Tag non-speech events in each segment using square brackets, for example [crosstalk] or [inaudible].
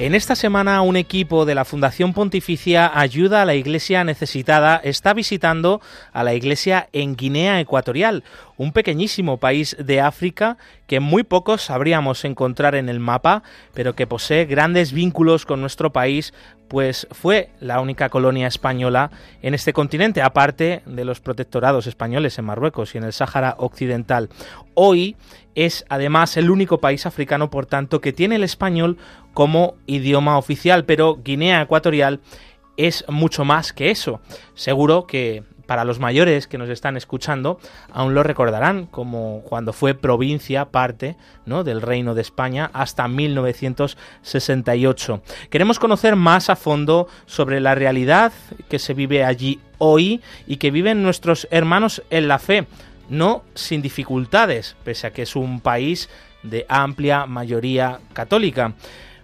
En esta semana un equipo de la Fundación Pontificia Ayuda a la Iglesia Necesitada está visitando a la iglesia en Guinea Ecuatorial, un pequeñísimo país de África que muy pocos sabríamos encontrar en el mapa, pero que posee grandes vínculos con nuestro país, pues fue la única colonia española en este continente, aparte de los protectorados españoles en Marruecos y en el Sáhara Occidental. Hoy es además el único país africano, por tanto, que tiene el español como idioma oficial, pero Guinea Ecuatorial es mucho más que eso. Seguro que para los mayores que nos están escuchando aún lo recordarán como cuando fue provincia parte ¿no? del Reino de España hasta 1968. Queremos conocer más a fondo sobre la realidad que se vive allí hoy y que viven nuestros hermanos en la fe, no sin dificultades, pese a que es un país de amplia mayoría católica.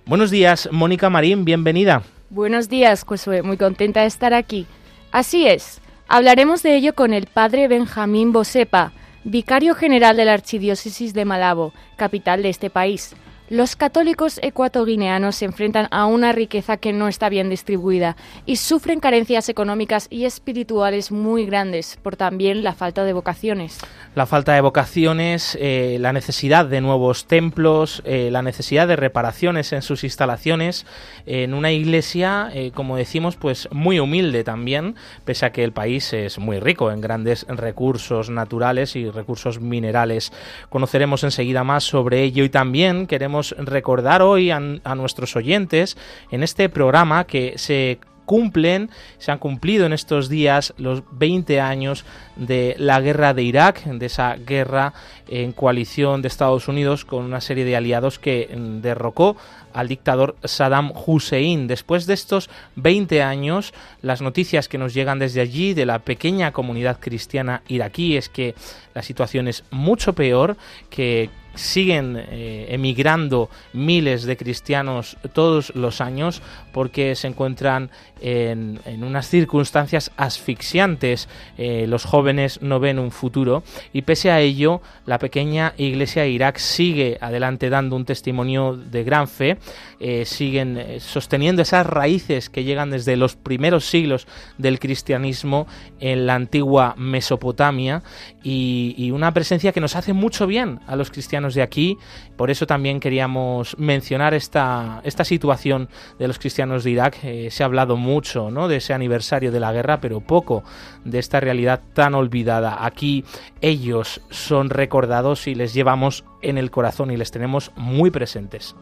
Buenos días, Mónica Marín, bienvenida. Buenos días, Josué, muy contenta de estar aquí. Así es, hablaremos de ello con el padre Benjamín Bosepa, vicario general de la Archidiócesis de Malabo, capital de este país. Los católicos ecuatoguineanos se enfrentan a una riqueza que no está bien distribuida y sufren carencias económicas y espirituales muy grandes por también la falta de vocaciones. La falta de vocaciones, eh, la necesidad de nuevos templos, eh, la necesidad de reparaciones en sus instalaciones, en una iglesia, eh, como decimos, pues muy humilde también, pese a que el país es muy rico en grandes recursos naturales y recursos minerales. Conoceremos enseguida más sobre ello y también queremos recordar hoy a, nuestros oyentes en este programa que se cumplen, se han cumplido en estos días los 20 años de la guerra de Irak, de esa guerra en coalición de Estados Unidos con una serie de aliados que mm, derrocó al dictador Saddam Hussein. Después de estos 20 años, las noticias que nos llegan desde allí, de la pequeña comunidad cristiana iraquí, es que la situación es mucho peor, que siguen eh, emigrando miles de cristianos todos los años porque se encuentran en, unas circunstancias asfixiantes. Eh, los jóvenes no ven un futuro y pese a ello la pequeña iglesia de Irak sigue adelante dando un testimonio de gran fe, eh, siguen sosteniendo esas raíces que llegan desde los primeros siglos del cristianismo en la antigua Mesopotamia y, y una presencia que nos hace mucho bien a los cristianos de aquí. Por eso también queríamos mencionar esta, esta situación de los cristianos de Irak. Eh, se ha hablado mucho ¿no? de ese aniversario de la guerra, pero poco de esta realidad tan olvidada. Aquí ellos son recordados y les llevamos en el corazón y les tenemos muy presentes.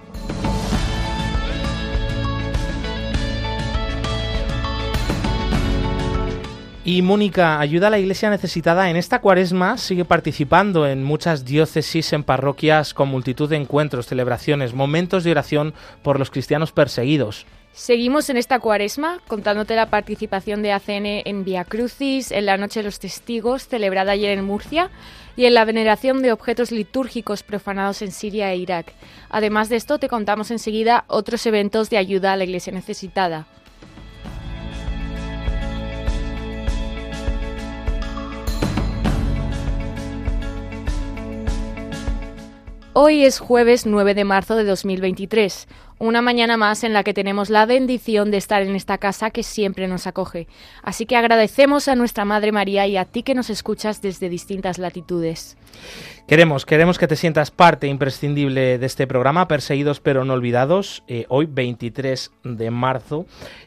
Y Mónica, ayuda a la iglesia necesitada en esta cuaresma, sigue participando en muchas diócesis, en parroquias, con multitud de encuentros, celebraciones, momentos de oración por los cristianos perseguidos. Seguimos en esta cuaresma contándote la participación de ACN en Via Crucis, en la Noche de los Testigos, celebrada ayer en Murcia, y en la veneración de objetos litúrgicos profanados en Siria e Irak. Además de esto, te contamos enseguida otros eventos de ayuda a la iglesia necesitada. Hoy es jueves 9 de marzo de 2023, una mañana más en la que tenemos la bendición de estar en esta casa que siempre nos acoge. Así que agradecemos a nuestra Madre María y a ti que nos escuchas desde distintas latitudes. Queremos, queremos que te sientas parte imprescindible de este programa, Perseguidos pero no olvidados, eh, hoy 23 de marzo,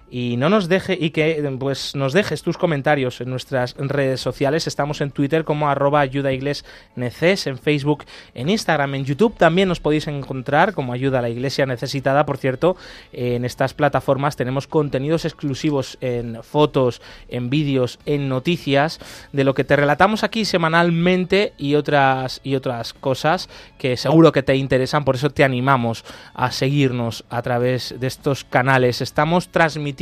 y no nos deje y que pues nos dejes tus comentarios en nuestras redes sociales. Estamos en Twitter como arroba ayuda en Facebook, en Instagram, en YouTube también nos podéis encontrar como ayuda a la iglesia necesitada por cierto, en estas plataformas tenemos contenidos exclusivos en fotos, en vídeos, en noticias, de lo que te relatamos aquí semanalmente y otras, y otras cosas que seguro que te interesan, por eso te animamos a seguirnos a través de estos canales. Estamos transmitiendo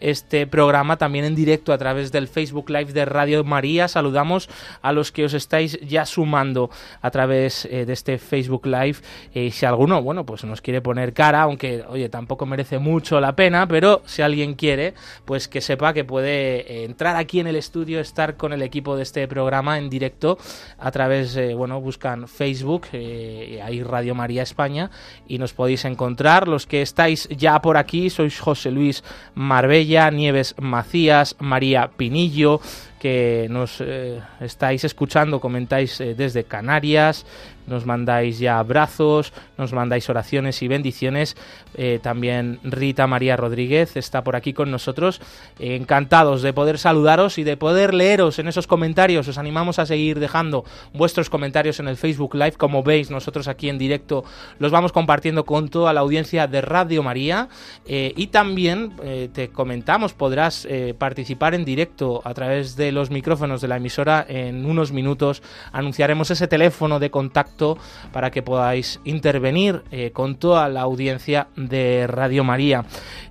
este programa también en directo a través del Facebook Live de Radio María. Saludamos a los que os estáis ya sumando a través eh, de este Facebook Live. Eh, si alguno, bueno, pues nos quiere poner cara, aunque, oye, tampoco merece mucho la pena, pero si alguien quiere, pues que sepa que puede eh, entrar aquí en el estudio, estar con el equipo de este programa en directo a través, bueno, buscan Facebook, ahí Radio María España, y nos podéis encontrar. Los que estáis ya por aquí, sois José Luis Marbella, Nieves Macías, María Pinillo, que nos eh, estáis escuchando, comentáis eh, desde Canarias, nos mandáis ya abrazos, nos mandáis oraciones y bendiciones. Eh, también Rita María Rodríguez está por aquí con nosotros. encantados de poder saludaros y de poder leeros en esos comentarios. Os animamos a seguir dejando vuestros comentarios en el Facebook Live. Como veis, nosotros aquí en directo los vamos compartiendo con toda la audiencia de Radio María. Y también te comentamos, podrás participar en directo a través de los micrófonos de la emisora. En unos minutos anunciaremos ese teléfono de contacto para que podáis intervenir eh, con toda la audiencia de Radio María.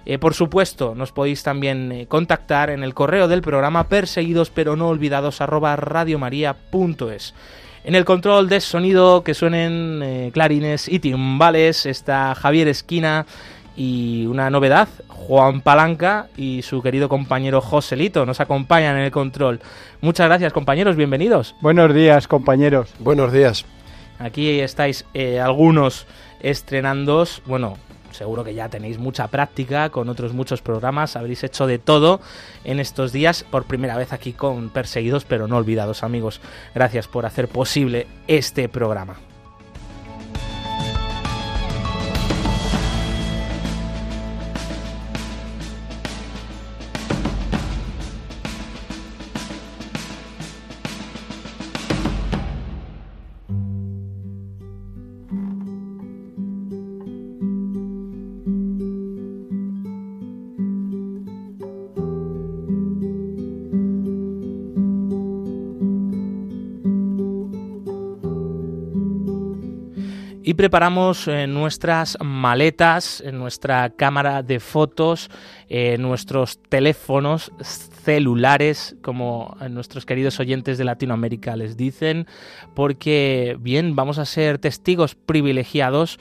Eh, por supuesto, nos podéis también eh, contactar en el correo del programa perseguidos pero no olvidados arroba. En el control de sonido que suenen clarines y timbales está Javier Esquina y una novedad, Juan Palanca y su querido compañero Joselito nos acompañan en el control. Muchas gracias compañeros, bienvenidos. Buenos días compañeros. Buenos días. Aquí estáis eh, algunos estrenando, bueno, seguro que ya tenéis mucha práctica con otros muchos programas, habréis hecho de todo en estos días, por primera vez aquí con Perseguidos pero no olvidados amigos. Gracias por hacer posible este programa. Preparamos eh, nuestras maletas, nuestra cámara de fotos, eh, nuestros teléfonos celulares, como nuestros queridos oyentes de Latinoamérica les dicen, porque bien, vamos a ser testigos privilegiados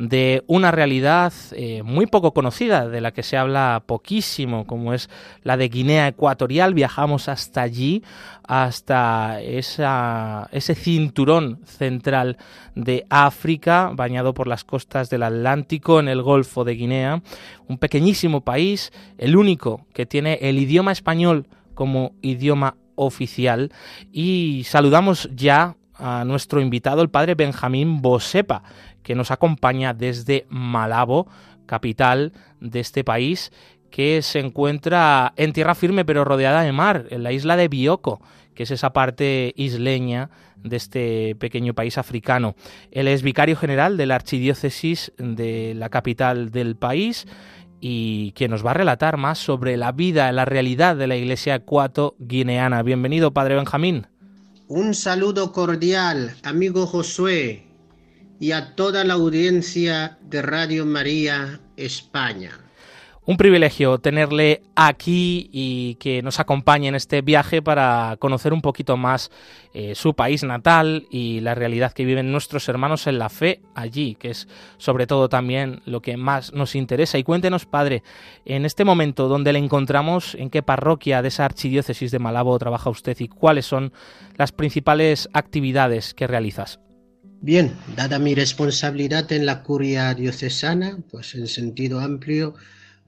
de una realidad eh, muy poco conocida, de la que se habla poquísimo, como es la de Guinea Ecuatorial. Viajamos hasta allí, hasta ese cinturón central de África, bañado por las costas del Atlántico en el Golfo de Guinea, un pequeñísimo país, el único que tiene el idioma español como idioma oficial. Y saludamos ya a nuestro invitado, el padre Benjamín Bosepa, que nos acompaña desde Malabo, capital de este país, que se encuentra en tierra firme pero rodeada de mar, en la isla de Bioko, que es esa parte isleña de este pequeño país africano. Él es vicario general de la archidiócesis de la capital del país y que nos va a relatar más sobre la vida, la realidad de la iglesia ecuato-guineana. Bienvenido, Padre Benjamín. Un saludo cordial, amigo Josué, y a toda la audiencia de Radio María España. Un privilegio tenerle aquí y que nos acompañe en este viaje para conocer un poquito más eh, su país natal y la realidad que viven nuestros hermanos en la fe allí, que es sobre todo también lo que más nos interesa. Y cuéntenos, padre, en este momento donde le encontramos, en qué parroquia de esa archidiócesis de Malabo trabaja usted y cuáles son las principales actividades que realizas. Bien, dada mi responsabilidad en la curia diocesana, pues en sentido amplio,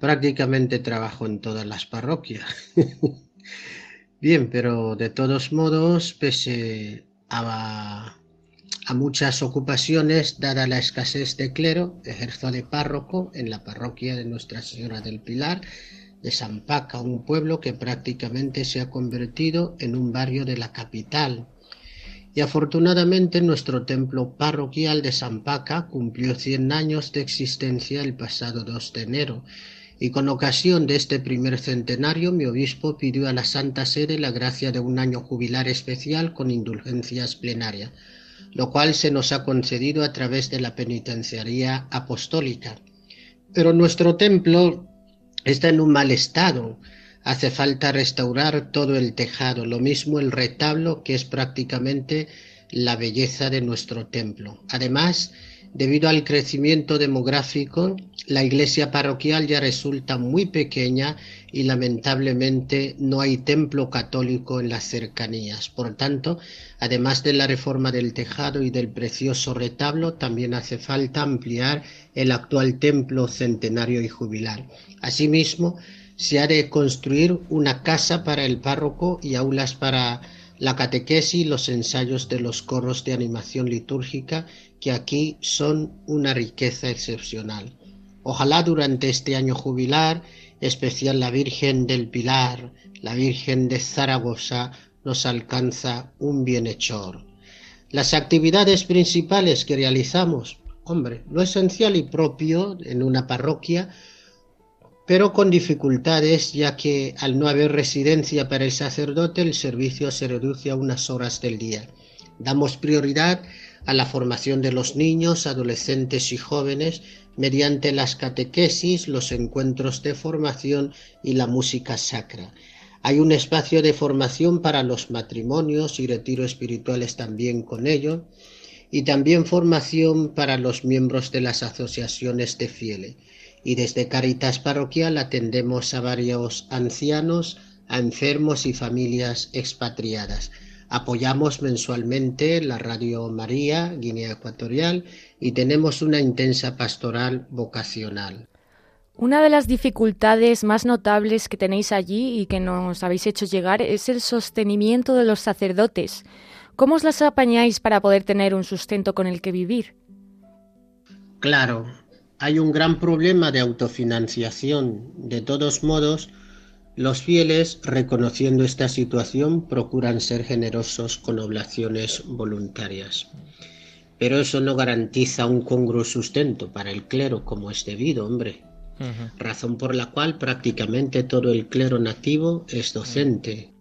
prácticamente trabajo en todas las parroquias. [laughs] Bien, pero de todos modos, pese a, a, muchas ocupaciones, dada la escasez de clero, ejerzo de párroco en la parroquia de Nuestra Señora del Pilar de San Paca, un pueblo que prácticamente se ha convertido en un barrio de la capital y afortunadamente nuestro templo parroquial de San Paca cumplió 100 años de existencia el pasado 2 de enero y con ocasión de este primer centenario mi obispo pidió a la Santa Sede la gracia de un año jubilar especial con indulgencias plenarias, lo cual se nos ha concedido a través de la penitenciaría apostólica. Pero nuestro templo está en un mal estado, Hace falta restaurar todo el tejado, lo mismo el retablo, que es prácticamente la belleza de nuestro templo. Además, debido al crecimiento demográfico, la iglesia parroquial ya resulta muy pequeña y lamentablemente no hay templo católico en las cercanías. Por tanto, además de la reforma del tejado y del precioso retablo, también hace falta ampliar el actual templo centenario y jubilar. Asimismo, se ha de construir una casa para el párroco y aulas para la catequesis y los ensayos de los coros de animación litúrgica que aquí son una riqueza excepcional. Ojalá durante este año jubilar, especial la Virgen del Pilar, la Virgen de Zaragoza, nos alcanza un bienhechor. Las actividades principales que realizamos, hombre, lo esencial y propio en una parroquia pero con dificultades ya que al no haber residencia para el sacerdote el servicio se reduce a unas horas del día. Damos prioridad a la formación de los niños, adolescentes y jóvenes mediante las catequesis, los encuentros de formación y la música sacra. Hay un espacio de formación para los matrimonios y retiro espirituales también con ello, y también formación para los miembros de las asociaciones de fieles y desde Caritas Parroquial atendemos a varios ancianos, a enfermos y familias expatriadas. Apoyamos mensualmente la Radio María, Guinea Ecuatorial, y tenemos una intensa pastoral vocacional. Una de las dificultades más notables que tenéis allí y que nos habéis hecho llegar es el sostenimiento de los sacerdotes. ¿Cómo os las apañáis para poder tener un sustento con el que vivir? Claro, hay un gran problema de autofinanciación. De todos modos, los fieles, reconociendo esta situación, procuran ser generosos con oblaciones voluntarias. Pero eso no garantiza un congruo sustento para el clero como es debido, hombre. Razón por la cual prácticamente todo el clero nativo es docente.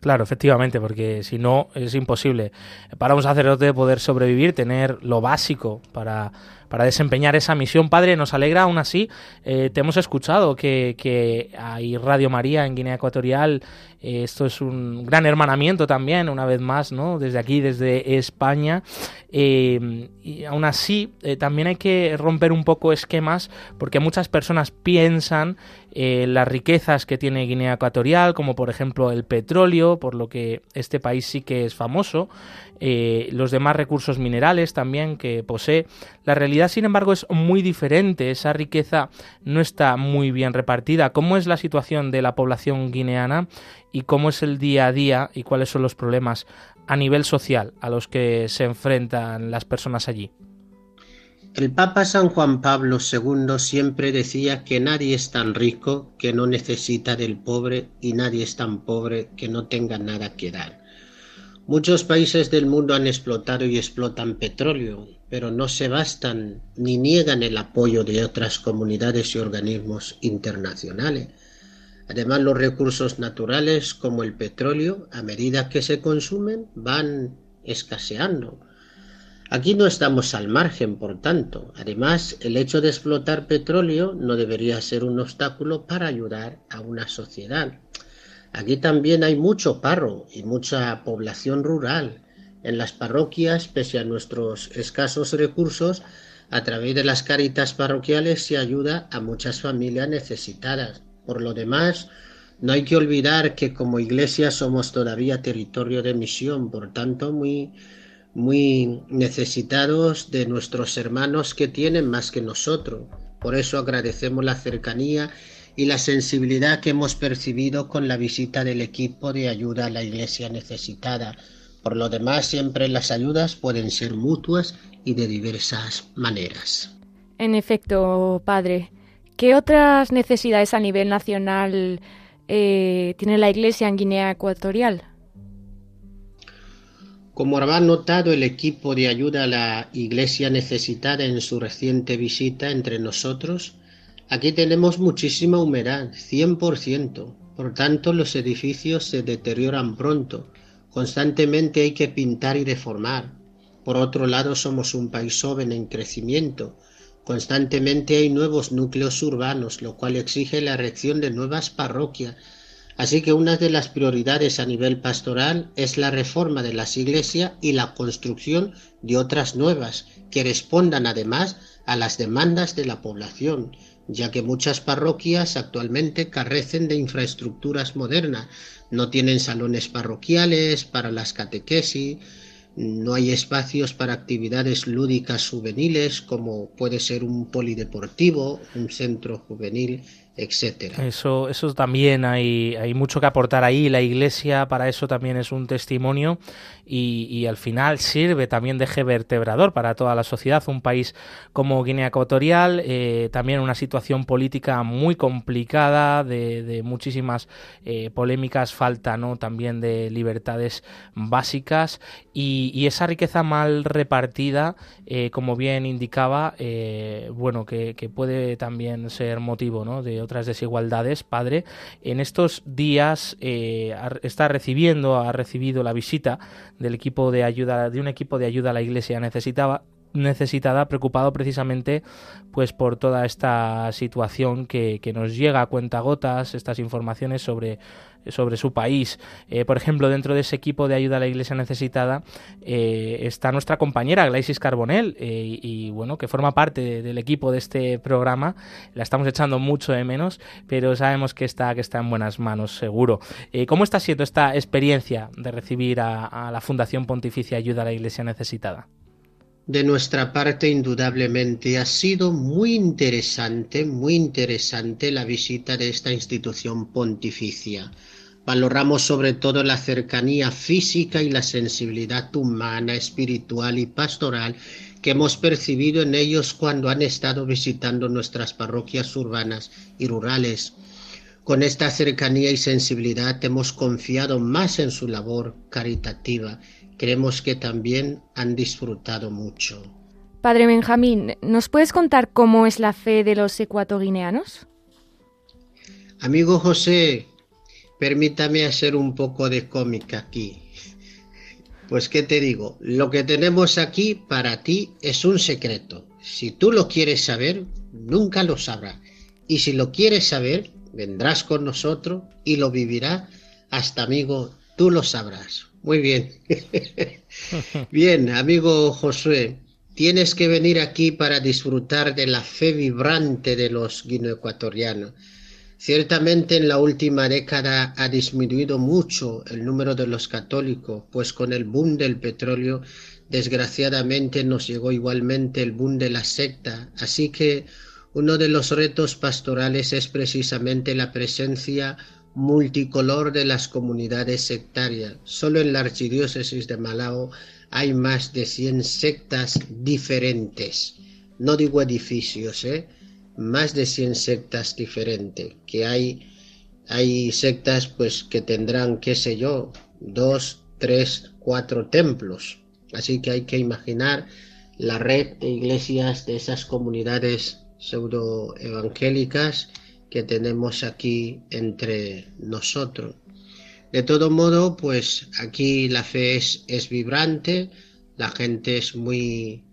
Claro, efectivamente, porque si no es imposible para un sacerdote poder sobrevivir, tener lo básico para para desempeñar esa misión. Padre, nos alegra aún así, eh, te hemos escuchado que, hay Radio María en Guinea Ecuatorial, eh, esto es un gran hermanamiento también, una vez más, ¿no? Desde aquí, desde España. Eh, y aún así, también hay que romper un poco esquemas porque muchas personas piensan las riquezas que tiene Guinea Ecuatorial, como por ejemplo el petróleo, por lo que este país sí que es famoso, eh, los demás recursos minerales también que posee. La realidad, sin embargo, es muy diferente. Esa riqueza no está muy bien repartida. ¿Cómo es la situación de la población guineana y cómo es el día a día y cuáles son los problemas a nivel social a los que se enfrentan las personas allí? El Papa San Juan Pablo II siempre decía que nadie es tan rico que no necesita del pobre y nadie es tan pobre que no tenga nada que dar. Muchos países del mundo han explotado y explotan petróleo, pero no se bastan ni niegan el apoyo de otras comunidades y organismos internacionales. Además, los recursos naturales como el petróleo, a medida que se consumen, van escaseando. Aquí no estamos al margen, por tanto. Además, el hecho de explotar petróleo no debería ser un obstáculo para ayudar a una sociedad. Aquí también hay mucho parro y mucha población rural. En las parroquias, pese a nuestros escasos recursos, a través de las caritas parroquiales se ayuda a muchas familias necesitadas. Por lo demás, no hay que olvidar que como iglesia somos todavía territorio de misión, por tanto muy muy necesitados de nuestros hermanos que tienen más que nosotros. Por eso agradecemos la cercanía y la sensibilidad que hemos percibido con la visita del equipo de ayuda a la iglesia necesitada. Por lo demás, siempre las ayudas pueden ser mutuas y de diversas maneras. En efecto, padre, ¿qué otras necesidades a nivel nacional eh, tiene la iglesia en Guinea Ecuatorial? Como habrá notado el equipo de ayuda a la Iglesia necesitada en su reciente visita entre nosotros, aquí tenemos muchísima humedad, 100%. Por tanto, los edificios se deterioran pronto. Constantemente hay que pintar y deformar. Por otro lado, somos un país joven en crecimiento. Constantemente hay nuevos núcleos urbanos, lo cual exige la erección de nuevas parroquias Así que una de las prioridades a nivel pastoral es la reforma de las iglesias y la construcción de otras nuevas que respondan además a las demandas de la población, ya que muchas parroquias actualmente carecen de infraestructuras modernas, no tienen salones parroquiales para las catequesis, no hay espacios para actividades lúdicas juveniles como puede ser un polideportivo, un centro juvenil, etcétera. Eso, eso también hay, hay mucho que aportar ahí. La Iglesia para eso también es un testimonio y, al final sirve también de eje vertebrador para toda la sociedad. Un país como Guinea Ecuatorial, eh, también una situación política muy complicada, de, muchísimas eh, polémicas, falta ¿no? también de libertades básicas y, esa riqueza mal repartida, eh, como bien indicaba, bueno, que, que, puede también ser motivo ¿no? de otras desigualdades, padre, en estos días eh, está recibiendo, ha recibido la visita del equipo de ayuda, de un equipo de ayuda a la iglesia. Necesitaba, necesitada, preocupado precisamente pues por toda esta situación que, que nos llega a cuentagotas, estas informaciones sobre sobre su país. Eh, por ejemplo, dentro de ese equipo de ayuda a la Iglesia necesitada eh, está nuestra compañera Glaisis Carbonell eh, y, bueno, que forma parte del equipo de este programa. La estamos echando mucho de menos, pero sabemos que está, que está en buenas manos, seguro. ¿Cómo está siendo esta experiencia de recibir a, a la Fundación Pontificia Ayuda a la Iglesia Necesitada? De nuestra parte, indudablemente, ha sido muy interesante, muy interesante la visita de esta institución pontificia. Valoramos sobre todo la cercanía física y la sensibilidad humana, espiritual y pastoral que hemos percibido en ellos cuando han estado visitando nuestras parroquias urbanas y rurales. Con esta cercanía y sensibilidad hemos confiado más en su labor caritativa. Creemos que también han disfrutado mucho. Padre Benjamín, ¿nos puedes contar cómo es la fe de los ecuatoguineanos? Amigo José, permítame hacer un poco de cómica aquí. Pues qué te digo, lo que tenemos aquí para ti es un secreto. Si tú lo quieres saber, nunca lo sabrás. Y si lo quieres saber, vendrás con nosotros y lo vivirás hasta amigo, tú lo sabrás. Muy bien. [laughs] bien, amigo Josué, tienes que venir aquí para disfrutar de la fe vibrante de los guineoecuatorianos Ciertamente en la última década ha disminuido mucho el número de los católicos, pues con el boom del petróleo desgraciadamente nos llegó igualmente el boom de la secta, así que uno de los retos pastorales es precisamente la presencia multicolor de las comunidades sectarias. Solo en la archidiócesis de Malao hay más de 100 sectas diferentes. No digo edificios, ¿eh? más de 100 sectas diferentes, que hay, hay sectas pues que tendrán, qué sé yo, dos, tres, cuatro templos. Así que hay que imaginar la red de iglesias de esas comunidades pseudo evangélicas que tenemos aquí entre nosotros. De todo modo, pues aquí la fe es, es vibrante, la gente es muy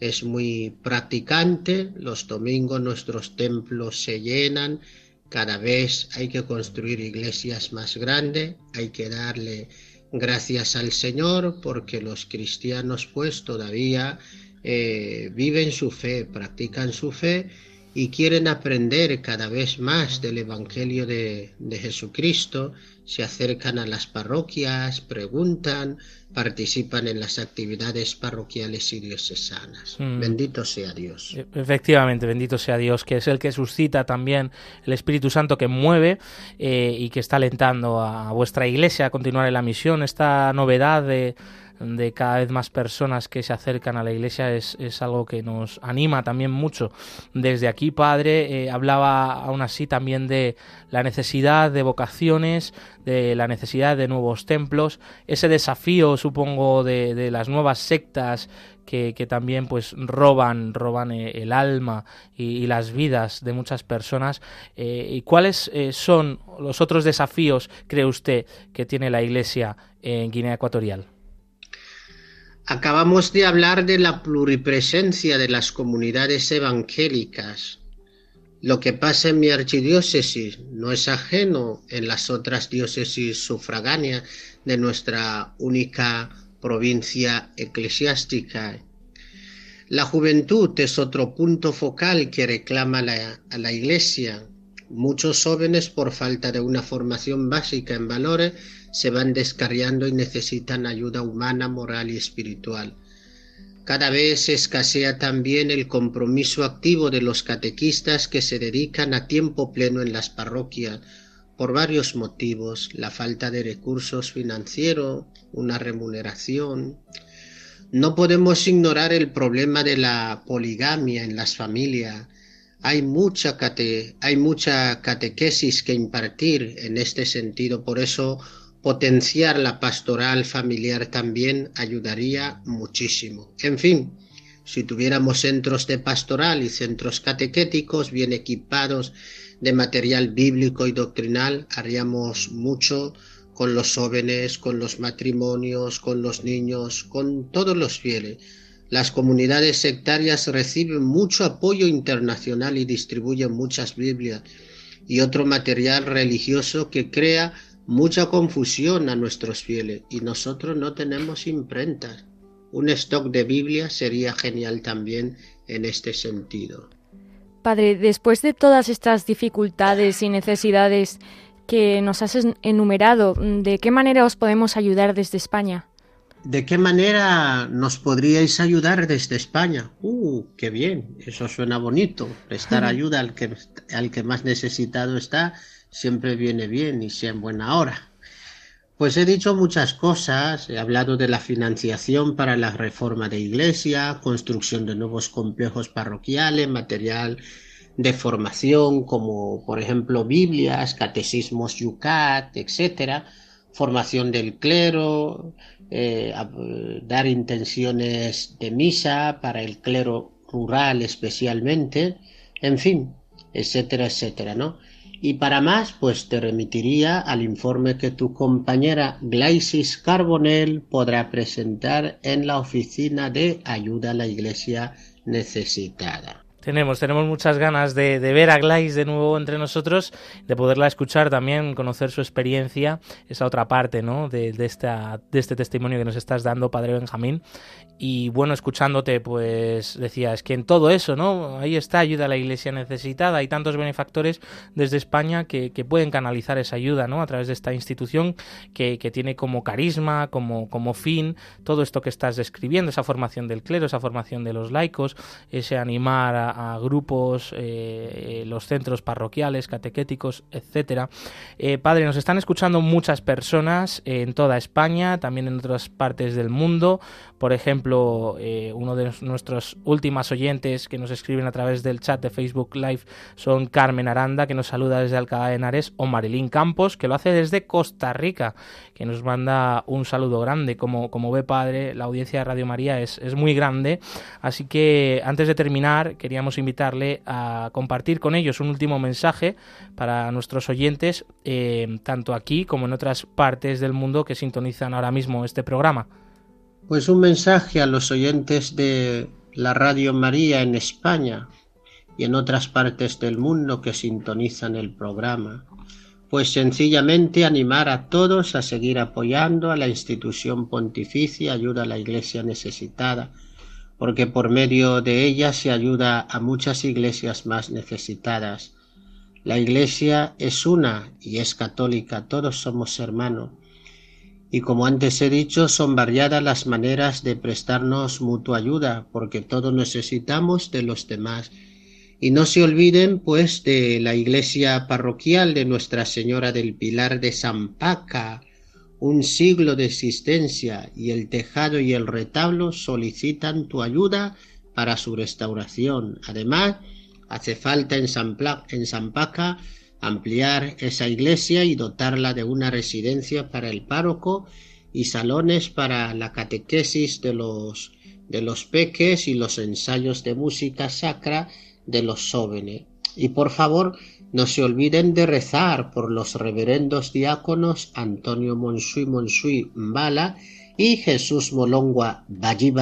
es muy practicante, los domingos nuestros templos se llenan, cada vez hay que construir iglesias más grandes, hay que darle gracias al Señor porque los cristianos pues todavía eh, viven su fe, practican su fe y quieren aprender cada vez más del Evangelio de, Jesucristo, se acercan a las parroquias, preguntan, participan en las actividades parroquiales y diocesanas. Mm. Bendito sea Dios. E, efectivamente, bendito sea Dios, que es el que suscita también el Espíritu Santo que mueve eh, y que está alentando a vuestra iglesia a continuar en la misión. Esta novedad de de cada vez más personas que se acercan a la iglesia es, algo que nos anima también mucho. Desde aquí, Padre, eh, hablaba aún así también de la necesidad de vocaciones, de la necesidad de nuevos templos, ese desafío, supongo, de, las nuevas sectas que, también pues roban, roban eh, el alma y, las vidas de muchas personas. Eh, ¿Y cuáles son los otros desafíos, cree usted, que tiene la Iglesia en Guinea Ecuatorial? Acabamos de hablar de la pluripresencia de las comunidades evangélicas. Lo que pasa en mi archidiócesis no es ajeno en las otras diócesis sufragáneas de nuestra única provincia eclesiástica. La juventud es otro punto focal que reclama a la Iglesia. Muchos jóvenes, por falta de una formación básica en valores, se van descarriando y necesitan ayuda humana, moral y espiritual. Cada vez escasea también el compromiso activo de los catequistas que se dedican a tiempo pleno en las parroquias por varios motivos, la falta de recursos financieros, una remuneración. No podemos ignorar el problema de la poligamia en las familias. Hay mucha, hay mucha catequesis que impartir en este sentido, por eso Potenciar la pastoral familiar también ayudaría muchísimo. En fin, si tuviéramos centros de pastoral y centros catequéticos bien equipados de material bíblico y doctrinal, haríamos mucho con los jóvenes, con los matrimonios, con los niños, con todos los fieles. Las comunidades sectarias reciben mucho apoyo internacional y distribuyen muchas Biblias y otro material religioso que crea mucha confusión a nuestros fieles y nosotros no tenemos imprentas. Un stock de Biblia sería genial también en este sentido. Padre, después de todas estas dificultades y necesidades que nos has enumerado, ¿de qué manera os podemos ayudar desde España? ¿De qué manera nos podríais ayudar desde España? ¡Uh, qué bien! Eso suena bonito. Prestar [laughs] ayuda al que, al que más necesitado está siempre viene bien y sea en buena hora. Pues he dicho muchas cosas, he hablado de la financiación para la reforma de iglesia, construcción de nuevos complejos parroquiales, material de formación como por ejemplo Biblias, catecismos Yucat, etcétera, formación del clero, eh, dar intenciones de misa para el clero rural especialmente, en fin, etcétera, etcétera, ¿no? Y para más, pues te remitiría al informe que tu compañera Glaisis Carbonell podrá presentar en la oficina de ayuda a la iglesia necesitada. Tenemos, tenemos muchas ganas de, ver a Glais de nuevo entre nosotros, de poderla escuchar también, conocer su experiencia, esa otra parte ¿no? de, esta, este testimonio que nos estás dando, Padre Benjamín. Y bueno, escuchándote, pues decías que en todo eso, ¿no? Ahí está ayuda a la iglesia necesitada. Hay tantos benefactores desde España que, pueden canalizar esa ayuda, ¿no? A través de esta institución que, tiene como carisma, como, como fin, todo esto que estás describiendo, esa formación del clero, esa formación de los laicos, ese animar a, grupos, eh, eh, los centros parroquiales, catequéticos, etcétera. Eh, padre, nos están escuchando muchas personas en toda España, también en otras partes del mundo. Por ejemplo, eh, uno de nuestros últimos oyentes que nos escriben a través del chat de Facebook Live son Carmen Aranda, que nos saluda desde Alcalá de Henares, o Marilín Campos, que lo hace desde Costa Rica, que nos manda un saludo grande. Como, como ve padre, la audiencia de Radio María es, es muy grande. Así que antes de terminar, queríamos invitarle a compartir con ellos un último mensaje para nuestros oyentes, eh, tanto aquí como en otras partes del mundo que sintonizan ahora mismo este programa. Pues un mensaje a los oyentes de la Radio María en España y en otras partes del mundo que sintonizan el programa. Pues sencillamente animar a todos a seguir apoyando a la institución pontificia Ayuda a la Iglesia Necesitada, porque por medio de ella se ayuda a muchas iglesias más necesitadas. La Iglesia es una y es católica, todos somos hermanos y como antes he dicho, son variadas las maneras de prestarnos mutua ayuda, porque todos necesitamos de los demás. Y no se olviden, pues, de la iglesia parroquial de Nuestra Señora del Pilar de San Paca, un siglo de existencia y el tejado y el retablo solicitan tu ayuda para su restauración. Además, hace falta en, San en Zampaca ampliar esa iglesia y dotarla de una residencia para el párroco y salones para la catequesis de los, de los peques y los ensayos de música sacra de los jóvenes. Y por favor, no se olviden de rezar por los reverendos diáconos Antonio Monsui Monsui Mbala y Jesús Molongua Bayi,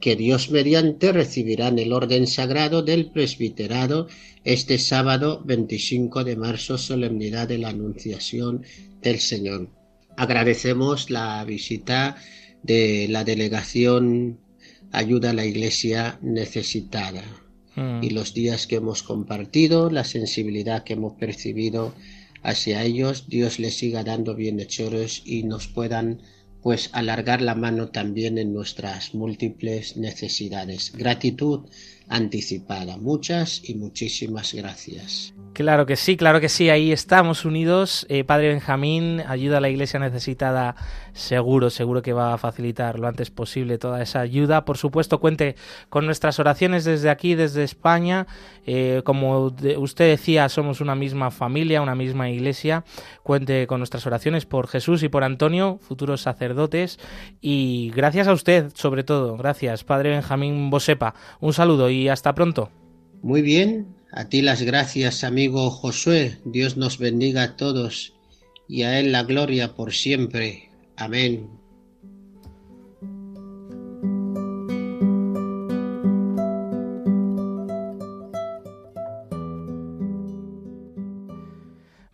que Dios mediante recibirán el orden sagrado del presbiterado este sábado 25 de marzo, solemnidad de la Anunciación del Señor. Agradecemos la visita de la delegación Ayuda a la Iglesia Necesitada mm. y los días que hemos compartido, la sensibilidad que hemos percibido hacia ellos. Dios les siga dando bienhechores y nos puedan pues alargar la mano también en nuestras múltiples necesidades. Gratitud anticipada. Muchas y muchísimas gracias. Claro que sí, claro que sí, ahí estamos unidos. Eh, Padre Benjamín, ayuda a la iglesia necesitada, seguro, seguro que va a facilitar lo antes posible toda esa ayuda. Por supuesto, cuente con nuestras oraciones desde aquí, desde España. Eh, como usted decía, somos una misma familia, una misma iglesia. Cuente con nuestras oraciones por Jesús y por Antonio, futuros sacerdotes. Y gracias a usted, sobre todo. Gracias, Padre Benjamín Bosepa. Un saludo y hasta pronto. Muy bien, a ti las gracias, amigo Josué. Dios nos bendiga a todos y a Él la gloria por siempre. Amén.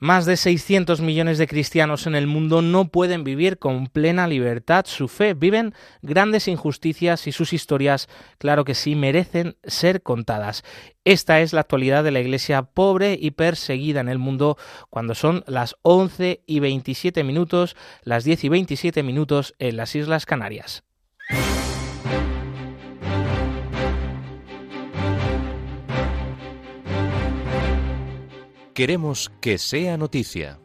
Más de 600 millones de cristianos en el mundo no pueden vivir con plena libertad su fe, viven grandes injusticias y sus historias, claro que sí, merecen ser contadas. Esta es la actualidad de la Iglesia pobre y perseguida en el mundo cuando son las 11 y 27 minutos, las 10 y 27 minutos en las Islas Canarias. Queremos que sea noticia.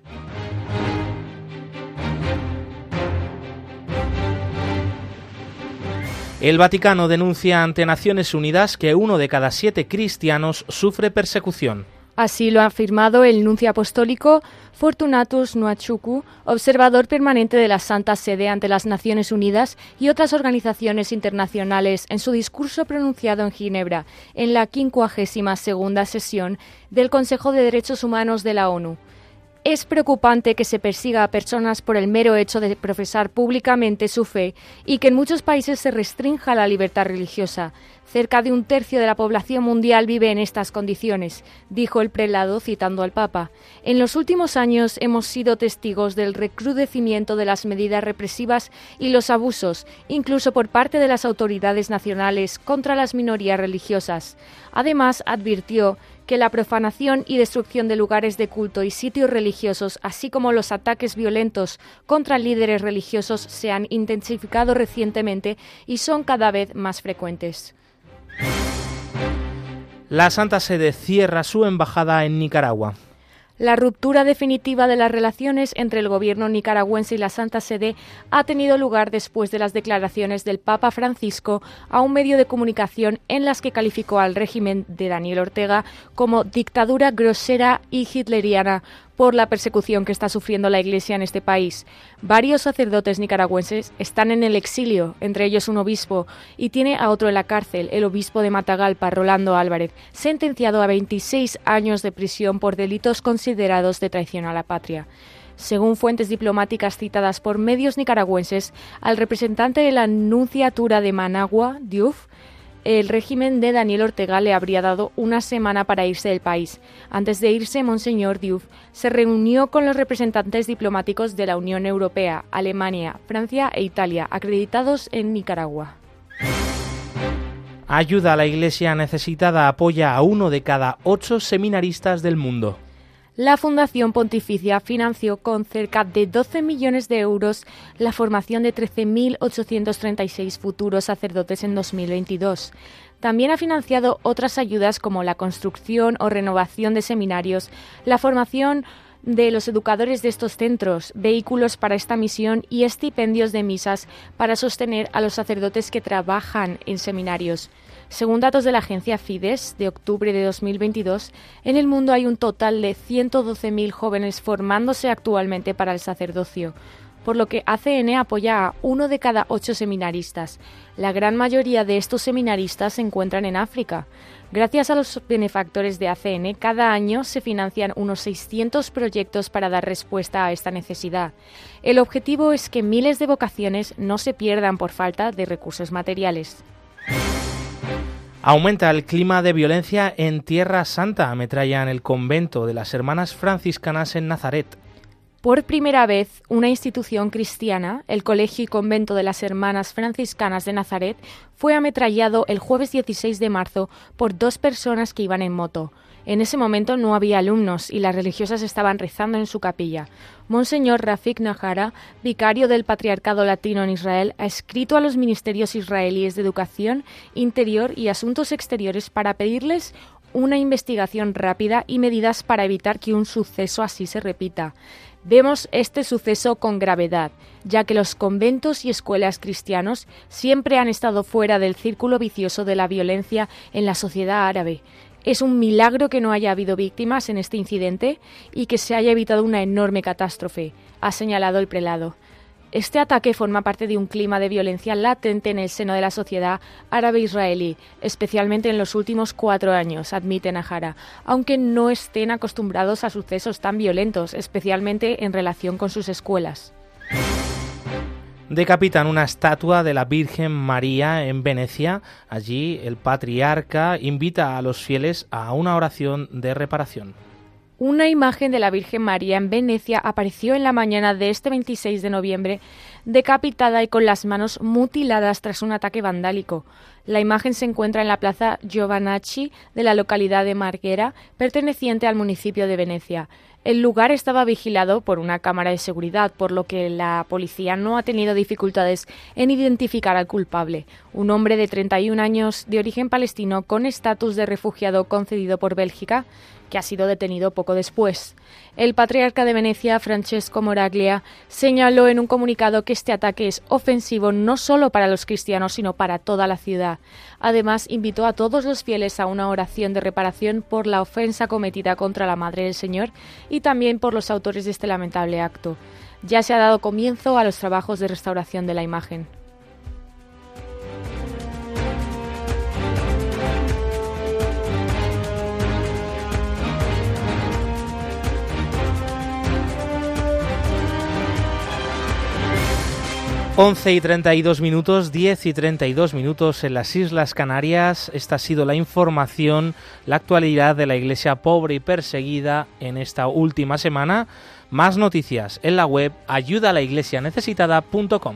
El Vaticano denuncia ante Naciones Unidas que uno de cada siete cristianos sufre persecución. Así lo ha afirmado el nuncio apostólico Fortunatus Nuachuku, observador permanente de la Santa Sede ante las Naciones Unidas y otras organizaciones internacionales, en su discurso pronunciado en Ginebra, en la 52 sesión del Consejo de Derechos Humanos de la ONU. Es preocupante que se persiga a personas por el mero hecho de profesar públicamente su fe y que en muchos países se restrinja la libertad religiosa. Cerca de un tercio de la población mundial vive en estas condiciones, dijo el prelado citando al Papa. En los últimos años hemos sido testigos del recrudecimiento de las medidas represivas y los abusos, incluso por parte de las autoridades nacionales, contra las minorías religiosas. Además, advirtió que la profanación y destrucción de lugares de culto y sitios religiosos, así como los ataques violentos contra líderes religiosos, se han intensificado recientemente y son cada vez más frecuentes. La Santa Sede cierra su embajada en Nicaragua. La ruptura definitiva de las relaciones entre el gobierno nicaragüense y la Santa Sede ha tenido lugar después de las declaraciones del Papa Francisco a un medio de comunicación en las que calificó al régimen de Daniel Ortega como dictadura grosera y hitleriana por la persecución que está sufriendo la Iglesia en este país. Varios sacerdotes nicaragüenses están en el exilio, entre ellos un obispo, y tiene a otro en la cárcel, el obispo de Matagalpa, Rolando Álvarez, sentenciado a 26 años de prisión por delitos considerados de traición a la patria. Según fuentes diplomáticas citadas por medios nicaragüenses, al representante de la Nunciatura de Managua, Diouf, el régimen de Daniel Ortega le habría dado una semana para irse del país. Antes de irse, Monseñor Diouf se reunió con los representantes diplomáticos de la Unión Europea, Alemania, Francia e Italia, acreditados en Nicaragua. Ayuda a la Iglesia necesitada apoya a uno de cada ocho seminaristas del mundo la Fundación Pontificia financió con cerca de 12 millones de euros la formación de 13.836 futuros sacerdotes en 2022. También ha financiado otras ayudas como la construcción o renovación de seminarios, la formación de los educadores de estos centros, vehículos para esta misión y estipendios de misas para sostener a los sacerdotes que trabajan en seminarios. Según datos de la agencia Fides de octubre de 2022, en el mundo hay un total de 112.000 jóvenes formándose actualmente para el sacerdocio, por lo que ACN apoya a uno de cada ocho seminaristas. La gran mayoría de estos seminaristas se encuentran en África. Gracias a los benefactores de ACN, cada año se financian unos 600 proyectos para dar respuesta a esta necesidad. El objetivo es que miles de vocaciones no se pierdan por falta de recursos materiales. Aumenta el clima de violencia en Tierra Santa. Ametrallan el convento de las Hermanas Franciscanas en Nazaret. Por primera vez, una institución cristiana, el Colegio y Convento de las Hermanas Franciscanas de Nazaret, fue ametrallado el jueves 16 de marzo por dos personas que iban en moto. En ese momento no había alumnos y las religiosas estaban rezando en su capilla. Monseñor Rafik Nahara, vicario del Patriarcado Latino en Israel, ha escrito a los ministerios israelíes de Educación, Interior y Asuntos Exteriores para pedirles una investigación rápida y medidas para evitar que un suceso así se repita. Vemos este suceso con gravedad, ya que los conventos y escuelas cristianos siempre han estado fuera del círculo vicioso de la violencia en la sociedad árabe. Es un milagro que no haya habido víctimas en este incidente y que se haya evitado una enorme catástrofe, ha señalado el prelado. Este ataque forma parte de un clima de violencia latente en el seno de la sociedad árabe-israelí, especialmente en los últimos cuatro años, admite Nahara, aunque no estén acostumbrados a sucesos tan violentos, especialmente en relación con sus escuelas. Decapitan una estatua de la Virgen María en Venecia. Allí el patriarca invita a los fieles a una oración de reparación. Una imagen de la Virgen María en Venecia apareció en la mañana de este 26 de noviembre, decapitada y con las manos mutiladas tras un ataque vandálico. La imagen se encuentra en la plaza Giovanacci de la localidad de Marghera, perteneciente al municipio de Venecia. El lugar estaba vigilado por una cámara de seguridad, por lo que la policía no ha tenido dificultades en identificar al culpable, un hombre de 31 años de origen palestino con estatus de refugiado concedido por Bélgica, que ha sido detenido poco después. El patriarca de Venecia, Francesco Moraglia, señaló en un comunicado que este ataque es ofensivo no solo para los cristianos, sino para toda la ciudad. Además, invitó a todos los fieles a una oración de reparación por la ofensa cometida contra la Madre del Señor y también por los autores de este lamentable acto. Ya se ha dado comienzo a los trabajos de restauración de la imagen. 11 y 32 minutos, 10 y 32 minutos en las Islas Canarias. Esta ha sido la información, la actualidad de la Iglesia pobre y perseguida en esta última semana. Más noticias en la web ayudalaiglesianecesitada.com.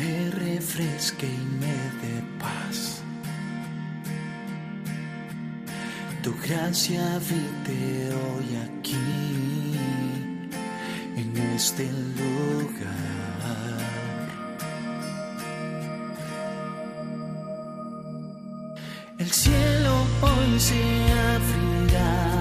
me refresque y me dé paz. Tu gracia habite hoy aquí, en este lugar. El cielo hoy se abrirá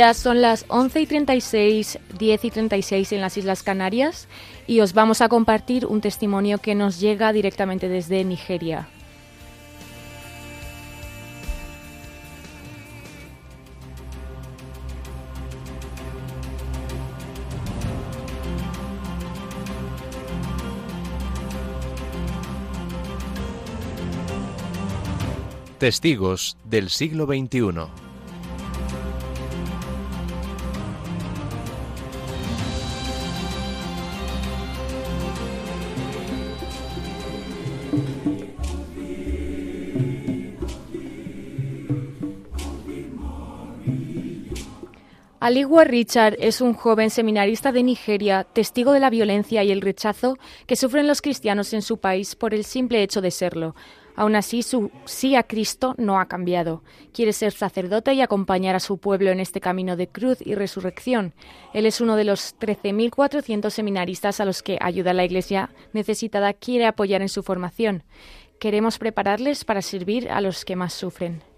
días, son las 11 y 36, 10 y 36 en las Islas Canarias y os vamos a compartir un testimonio que nos llega directamente desde Nigeria. Testigos del siglo XXI. Aligua Richard es un joven seminarista de Nigeria, testigo de la violencia y el rechazo que sufren los cristianos en su país por el simple hecho de serlo. Aún así, su sí a Cristo no ha cambiado. Quiere ser sacerdote y acompañar a su pueblo en este camino de cruz y resurrección. Él es uno de los 13.400 seminaristas a los que ayuda la Iglesia necesitada quiere apoyar en su formación. Queremos prepararles para servir a los que más sufren.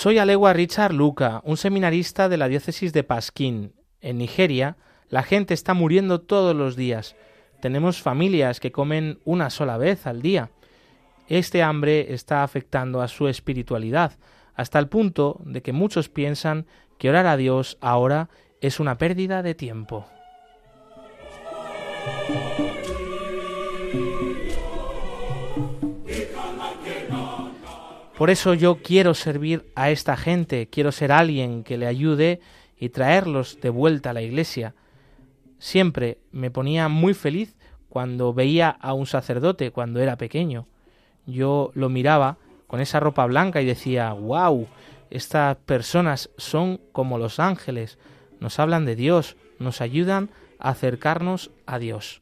Soy Alegua Richard Luca, un seminarista de la diócesis de Pasquín. En Nigeria, la gente está muriendo todos los días. Tenemos familias que comen una sola vez al día. Este hambre está afectando a su espiritualidad, hasta el punto de que muchos piensan que orar a Dios ahora es una pérdida de tiempo. Por eso yo quiero servir a esta gente, quiero ser alguien que le ayude y traerlos de vuelta a la iglesia. Siempre me ponía muy feliz cuando veía a un sacerdote cuando era pequeño. Yo lo miraba con esa ropa blanca y decía, wow, estas personas son como los ángeles, nos hablan de Dios, nos ayudan a acercarnos a Dios.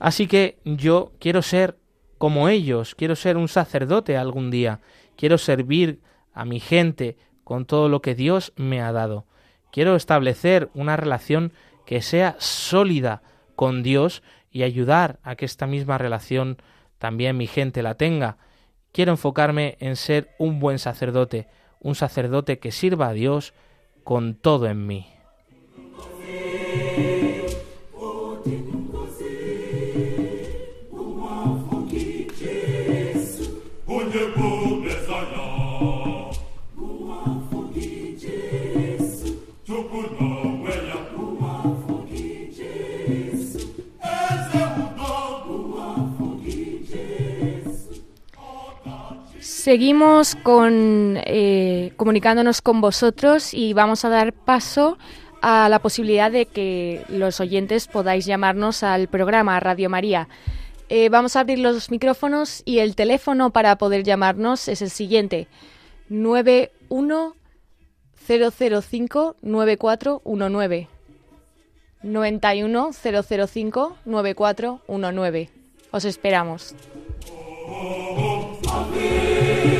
Así que yo quiero ser como ellos, quiero ser un sacerdote algún día, quiero servir a mi gente con todo lo que Dios me ha dado. Quiero establecer una relación que sea sólida con Dios y ayudar a que esta misma relación también mi gente la tenga. Quiero enfocarme en ser un buen sacerdote, un sacerdote que sirva a Dios con todo en mí. Seguimos eh, comunicándonos con vosotros y vamos a dar paso a la posibilidad de que los oyentes podáis llamarnos al programa Radio María. Eh, vamos a abrir los micrófonos y el teléfono para poder llamarnos es el siguiente: 91005 9419. 91005 9419. Os esperamos. Como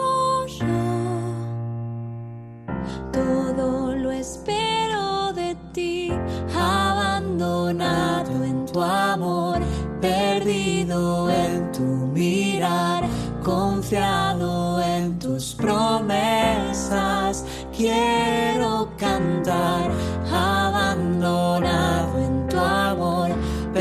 Perdido en tu mirar, confiado en tus promesas. Quiero cantar,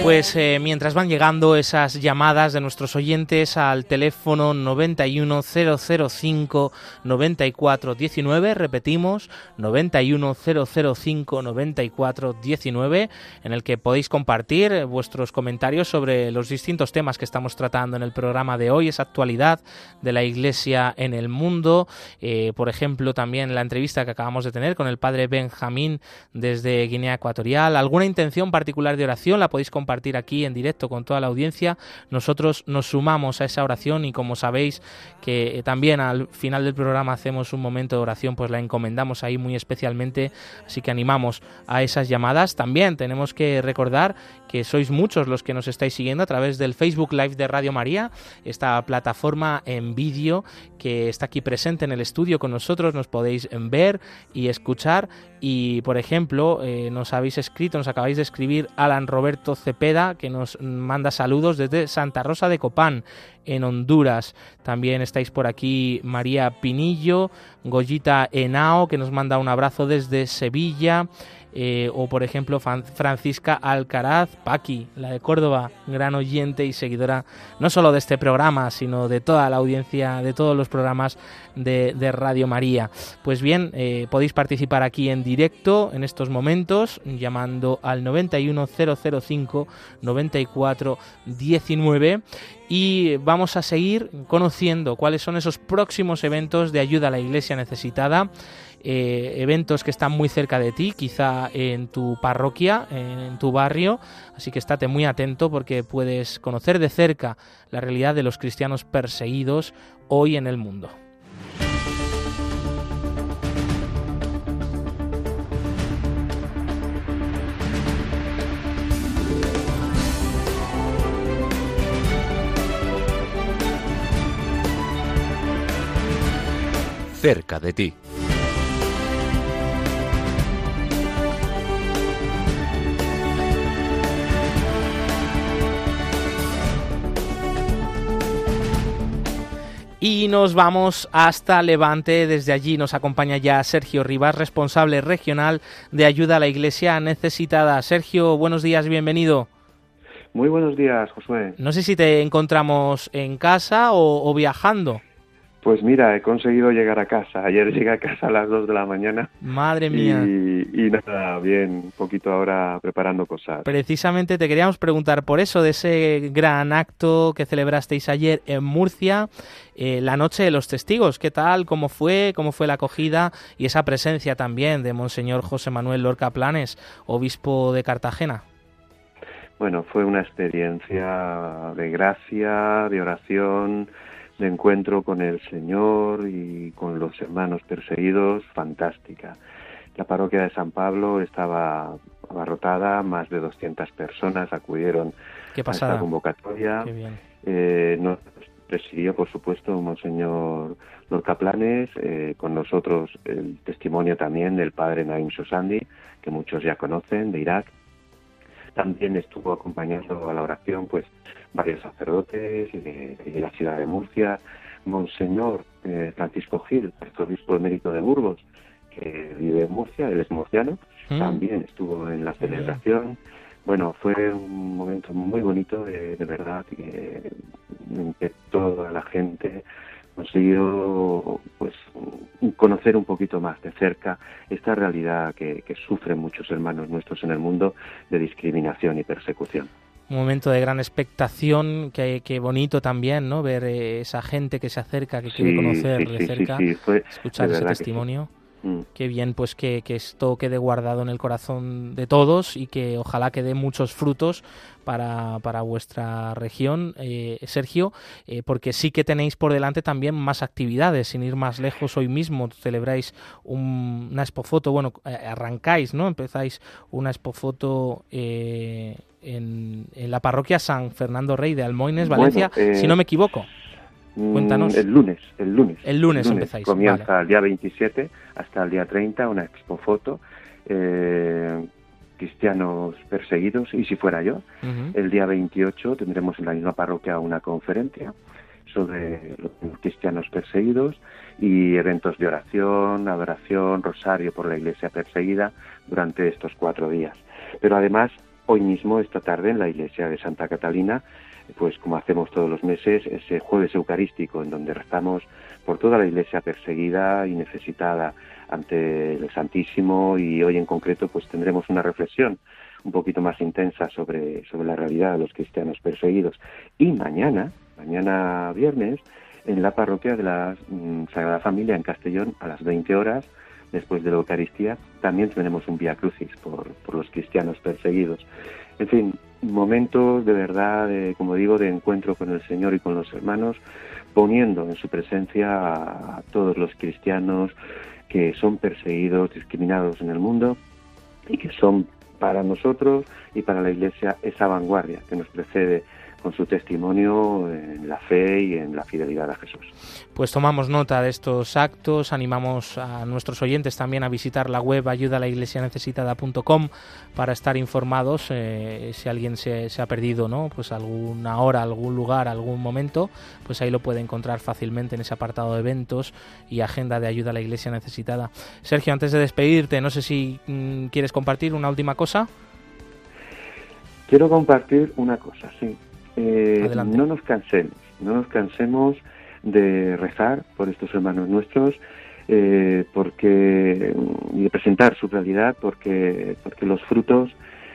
Pues eh, mientras van llegando esas llamadas de nuestros oyentes al teléfono 91005 9419, repetimos 91005 9419, en el que podéis compartir vuestros comentarios sobre los distintos temas que estamos tratando en el programa de hoy, esa actualidad de la Iglesia en el mundo, eh, por ejemplo también la entrevista que acabamos de tener con el padre Benjamín desde Guinea Ecuatorial, alguna intención particular de oración la podéis compartir aquí en directo con toda la audiencia. Nosotros nos sumamos a esa oración y como sabéis que eh, también al final del programa hacemos un momento de oración, pues la encomendamos ahí muy especialmente, así que animamos a esas llamadas. También tenemos que recordar que sois muchos los que nos estáis siguiendo a través del Facebook Live de Radio María, esta plataforma en vídeo que está aquí presente en el estudio con nosotros, nos podéis ver y escuchar y por ejemplo eh, nos habéis escrito, nos acabáis de escribir Alan Roberto Cepeda que nos manda saludos desde Santa Rosa de Copán en Honduras. También estáis por aquí María Pinillo, Goyita Henao que nos manda un abrazo desde Sevilla. Eh, o por ejemplo Francisca Alcaraz Paqui, la de Córdoba, gran oyente y seguidora no solo de este programa, sino de toda la audiencia, de todos los programas de, Radio María. Pues bien, eh, podéis participar aquí en directo en estos momentos llamando al 91005 9419 y vamos a seguir conociendo cuáles son esos próximos eventos de ayuda a la iglesia necesitada eh, eventos que están muy cerca de ti, quizá en tu parroquia, en tu barrio, así que estate muy atento porque puedes conocer de cerca la realidad de los cristianos perseguidos hoy en el mundo. cerca de ti. Y nos vamos hasta Levante. Desde allí nos acompaña ya Sergio Rivas, responsable regional de ayuda a la Iglesia necesitada. Sergio, buenos días, bienvenido. Muy buenos días, Josué. No sé si te encontramos en casa o, o viajando. Pues mira, he conseguido llegar a casa. Ayer llegué a casa a las 2 de la mañana. Madre mía. Y, y nada, bien, un poquito ahora preparando cosas. Precisamente te queríamos preguntar por eso, de ese gran acto que celebrasteis ayer en Murcia, eh, la Noche de los Testigos. ¿Qué tal? ¿Cómo fue? ¿Cómo fue la acogida? Y esa presencia también de Monseñor José Manuel Lorca Planes, obispo de Cartagena. Bueno, fue una experiencia de gracia, de oración, de encuentro con el Señor y con los hermanos perseguidos, fantástica. La parroquia de San Pablo estaba abarrotada, más de 200 personas acudieron Qué a esta convocatoria. Qué bien. Eh, nos presidió, por supuesto, Monseñor Lorca Planes, eh, con nosotros el testimonio también del padre Naim Sosandi, que muchos ya conocen, de Irak. También estuvo acompañando a la oración pues varios sacerdotes de, de la ciudad de Murcia, Monseñor eh, Francisco Gil, arzobispo emérito de Burgos, que vive en Murcia, él es murciano, Mm. también estuvo en la celebración. Bueno, fue un momento muy bonito, de, de verdad, que, que toda la gente consiguió pues conocer un poquito más de cerca esta realidad que, que sufren muchos hermanos nuestros en el mundo de discriminación y persecución. Un momento de gran expectación, que, que bonito también, ¿no? Ver eh, esa gente que se acerca, que quiere conocer sí, de sí, cerca, fue escuchar de ese testimonio. Mm. Qué bien, pues que, que esto quede guardado en el corazón de todos y que ojalá que dé muchos frutos para, para vuestra región, eh, Sergio, eh, porque sí que tenéis por delante también más actividades, sin ir más lejos. Hoy mismo celebráis un- una expofoto, bueno, eh, arrancáis, ¿no? Empezáis una expofoto eh, en, en la parroquia San Fernando Rey de Almoines, Valencia, eh, si no me equivoco. Mm, Cuéntanos. El lunes, el lunes. El lunes empezáis, Comienza el día 27 hasta el día 30 una expo foto. eh, cristianos perseguidos, y si fuera yo, el día 28 tendremos en la misma parroquia una conferencia sobre los cristianos perseguidos y eventos de oración, adoración, rosario por la iglesia perseguida durante estos cuatro días. Pero además, hoy mismo, esta tarde, en la iglesia de Santa Catalina, pues como hacemos todos los meses, ese jueves eucarístico en donde rezamos por toda la iglesia perseguida y necesitada ante el Santísimo y hoy en concreto pues tendremos una reflexión un poquito más intensa sobre, sobre la realidad de los cristianos perseguidos. Y mañana, mañana viernes, en la parroquia de la mm, Sagrada Familia en Castellón a las 20 horas, después de la Eucaristía, también tenemos un Vía Crucis por, por los cristianos perseguidos. En fin, momentos de verdad, como digo, de encuentro con el Señor y con los hermanos, poniendo en su presencia a todos los cristianos que son perseguidos, discriminados en el mundo y que son para nosotros y para la Iglesia esa vanguardia que nos precede con su testimonio en la fe y en la fidelidad a Jesús. Pues tomamos nota de estos actos, animamos a nuestros oyentes también a visitar la web ayudalaiglesianecesitada.com para estar informados eh, si alguien se, ha perdido no pues alguna hora, algún lugar, algún momento, pues ahí lo puede encontrar fácilmente en ese apartado de eventos y agenda de ayuda a la Iglesia necesitada. Sergio, antes de despedirte, no sé si mm, quieres compartir una última cosa. Quiero compartir una cosa, sí. Eh, no nos cansemos, no nos cansemos de rezar por estos hermanos nuestros eh, porque y de presentar su realidad porque porque los frutos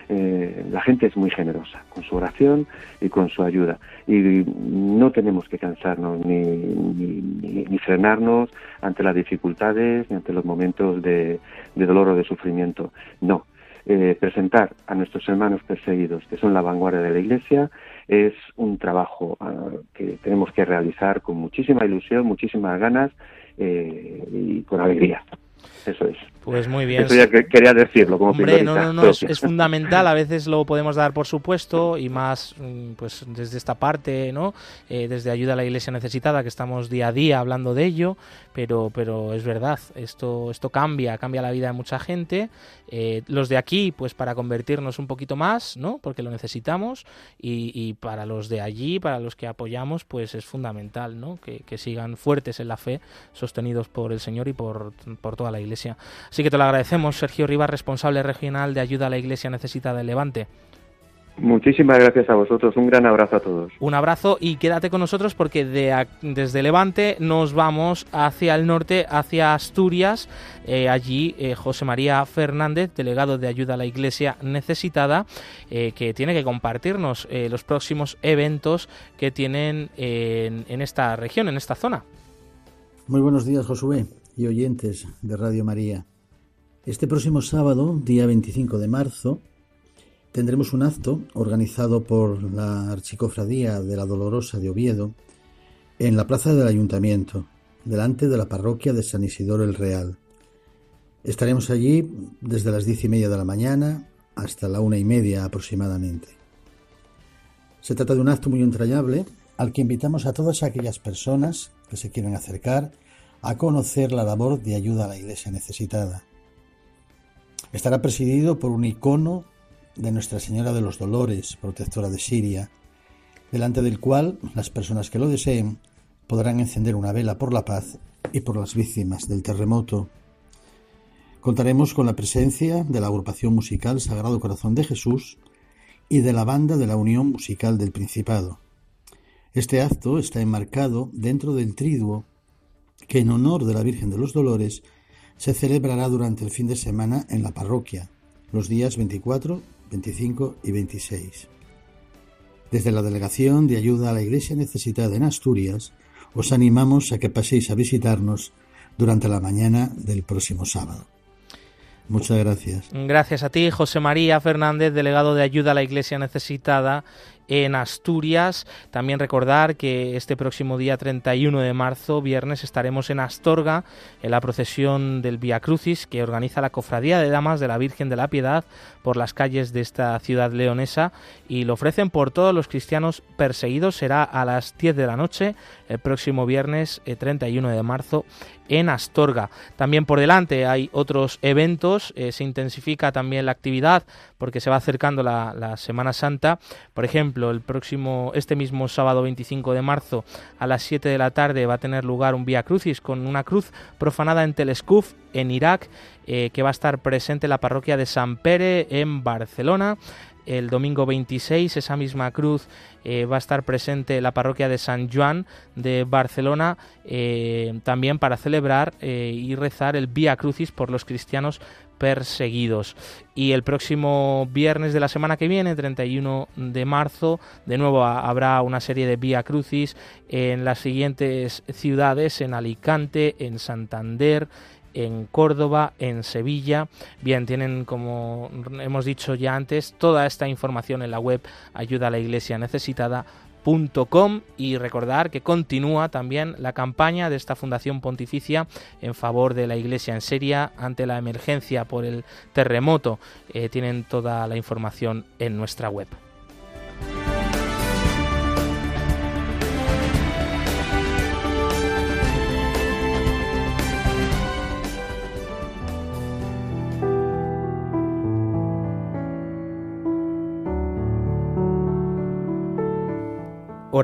eh, la gente es muy generosa con su oración y con su ayuda. Y no tenemos que cansarnos ni, ni, frenarnos ante las dificultades ni ante los momentos de, de dolor o de sufrimiento. No. Eh, presentar a nuestros hermanos perseguidos, que son la vanguardia de la Iglesia, es un trabajo ah, que tenemos que realizar con muchísima ilusión, muchísimas ganas eh, y con alegría. Eso es. Pues muy bien. Eso ya quería decirlo como Hombre, no, no, no, es, fundamental. A veces lo podemos dar por supuesto y más mm, pues desde esta parte, ¿no? Eh, desde ayuda a la Iglesia necesitada que estamos día a día hablando de ello, pero pero es verdad, esto esto cambia, cambia la vida de mucha gente. Eh, los de aquí, pues para convertirnos un poquito más, ¿no? Porque lo necesitamos y, para los de allí, para los que apoyamos, pues es fundamental, ¿no? Que, que sigan fuertes en la fe, sostenidos por el Señor y por, por toda la Iglesia. Así que te lo agradecemos, Sergio Rivas, responsable regional de ayuda a la Iglesia necesitada de Levante. Muchísimas gracias a vosotros, un gran abrazo a todos. Un abrazo y quédate con nosotros porque de, desde Levante nos vamos hacia el norte, hacia Asturias. Eh, allí eh, José María Fernández, delegado de ayuda a la Iglesia necesitada, eh, que tiene que compartirnos los próximos eventos que tienen en, en esta región, en esta zona. Muy buenos días, Josué y oyentes de Radio María. Este próximo sábado, día 25 de marzo, tendremos un acto organizado por la Archicofradía de la Dolorosa de Oviedo en la plaza del Ayuntamiento, delante de la parroquia de San Isidoro el Real. Estaremos allí desde las diez y media de la mañana hasta la una y media aproximadamente. Se trata de un acto muy entrañable al que invitamos a todas aquellas personas que se quieran acercar a conocer la labor de ayuda a la Iglesia necesitada Estará presidido por un icono de Nuestra Señora de los Dolores, protectora de Siria, delante del cual las personas que lo deseen podrán encender una vela por la paz y por las víctimas del terremoto. Contaremos con la presencia de la agrupación musical Sagrado Corazón de Jesús y de la banda de la Unión Musical del Principado. Este acto está enmarcado dentro del triduo que en honor de la Virgen de los Dolores se celebrará durante el fin de semana en la parroquia, los días 24, 25 y 26. Desde la Delegación de Ayuda a la Iglesia Necesitada en Asturias, os animamos a que paséis a visitarnos durante la mañana del próximo sábado. Muchas gracias. Gracias a ti, José María Fernández, delegado de Ayuda a la Iglesia Necesitada en Asturias. También recordar que este próximo día 31 de marzo, viernes, estaremos en Astorga en la procesión del Via Crucis que organiza la Cofradía de Damas de la Virgen de la Piedad por las calles de esta ciudad leonesa y lo ofrecen por todos los cristianos perseguidos. Será a las 10 de la noche el próximo viernes 31 eh, de marzo en Astorga. También por delante hay otros eventos, eh, se intensifica también la actividad porque se va acercando la, Semana Santa. Por ejemplo, el próximo, este mismo sábado 25 de marzo a las 7 de la tarde va a tener lugar un Vía Crucis con una cruz profanada en Telescuf, en Irak, eh, que va a estar presente en la parroquia de San Pere en Barcelona el domingo 26 esa misma cruz eh, va a estar presente en la parroquia de San Juan de Barcelona eh, también para celebrar eh, y rezar el Vía Crucis por los cristianos perseguidos. Y el próximo viernes de la semana que viene, 31 de marzo, de nuevo habrá una serie de Vía Crucis en las siguientes ciudades, en Alicante, en Santander, en Córdoba, en Sevilla. Bien, tienen, como hemos dicho ya antes, toda esta información en la web ayuda a la iglesia necesitada y recordar que continúa también la campaña de esta Fundación Pontificia en favor de la Iglesia en Siria ante la emergencia por el terremoto. Eh, tienen toda la información en nuestra web.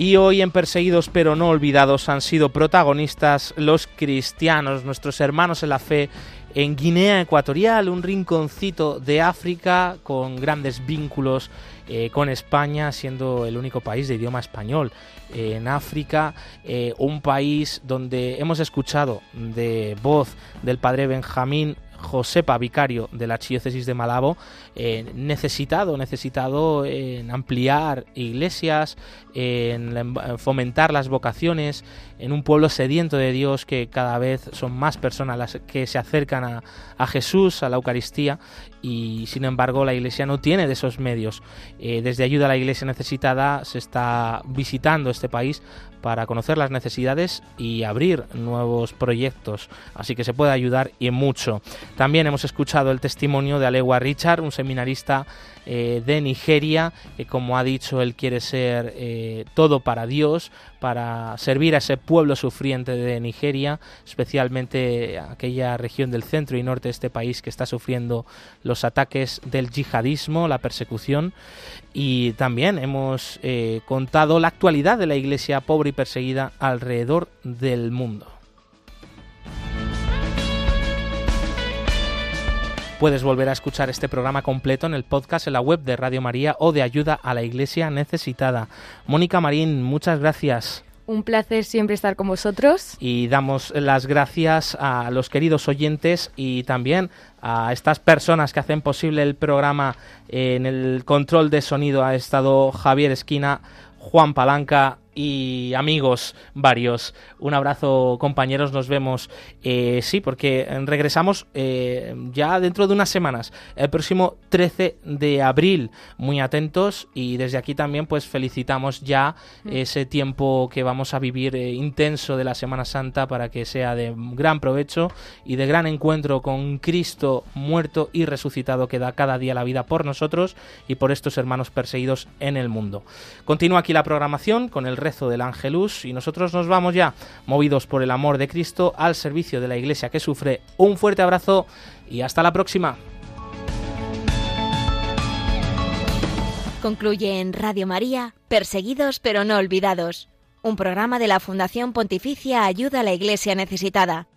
Y hoy en Perseguidos pero no olvidados han sido protagonistas los cristianos, nuestros hermanos en la fe en Guinea Ecuatorial, un rinconcito de África con grandes vínculos eh, con España, siendo el único país de idioma español en África, eh, un país donde hemos escuchado de voz del padre Benjamín Josepa, vicario de la archidiócesis de Malabo, eh, necesitado, necesitado en ampliar iglesias, en fomentar las vocaciones, en un pueblo sediento de Dios que cada vez son más personas las que se acercan a, a Jesús, a la Eucaristía, y sin embargo la iglesia no tiene de esos medios. Eh, desde Ayuda a la Iglesia Necesitada se está visitando este país para conocer las necesidades y abrir nuevos proyectos, así que se puede ayudar y mucho. También hemos escuchado el testimonio de Alewa Richard, un seminarista eh, de Nigeria, que como ha dicho, él quiere ser eh, todo para Dios, para servir a ese pueblo sufriente de Nigeria, especialmente aquella región del centro y norte de este país que está sufriendo los ataques del yihadismo, la persecución. Y también hemos eh, contado la actualidad de la iglesia pobre y perseguida alrededor del mundo. Puedes volver a escuchar este programa completo en el podcast en la web de Radio María o de Ayuda a la Iglesia Necesitada. Mónica Marín, muchas gracias. Un placer siempre estar con vosotros. Y damos las gracias a los queridos oyentes y también a estas personas que hacen posible el programa. En el control de sonido ha estado Javier Esquina, Juan Palanca y amigos varios. Un abrazo, compañeros, nos vemos. Eh, sí, porque regresamos eh, ya dentro de unas semanas, el próximo 13 de abril. Muy atentos y desde aquí también pues felicitamos ya mm. ese tiempo que vamos a vivir eh, intenso de la Semana Santa para que sea de gran provecho y de gran encuentro con Cristo muerto y resucitado que da cada día la vida por nosotros y por estos hermanos perseguidos en el mundo. Continúa aquí la programación con el rezo del Ángelus y nosotros nos vamos ya, movidos por el amor de Cristo, al servicio de la Iglesia que sufre. Un fuerte abrazo y hasta la próxima. Concluye en Radio María, Perseguidos pero no olvidados, un programa de la Fundación Pontificia Ayuda a la Iglesia Necesitada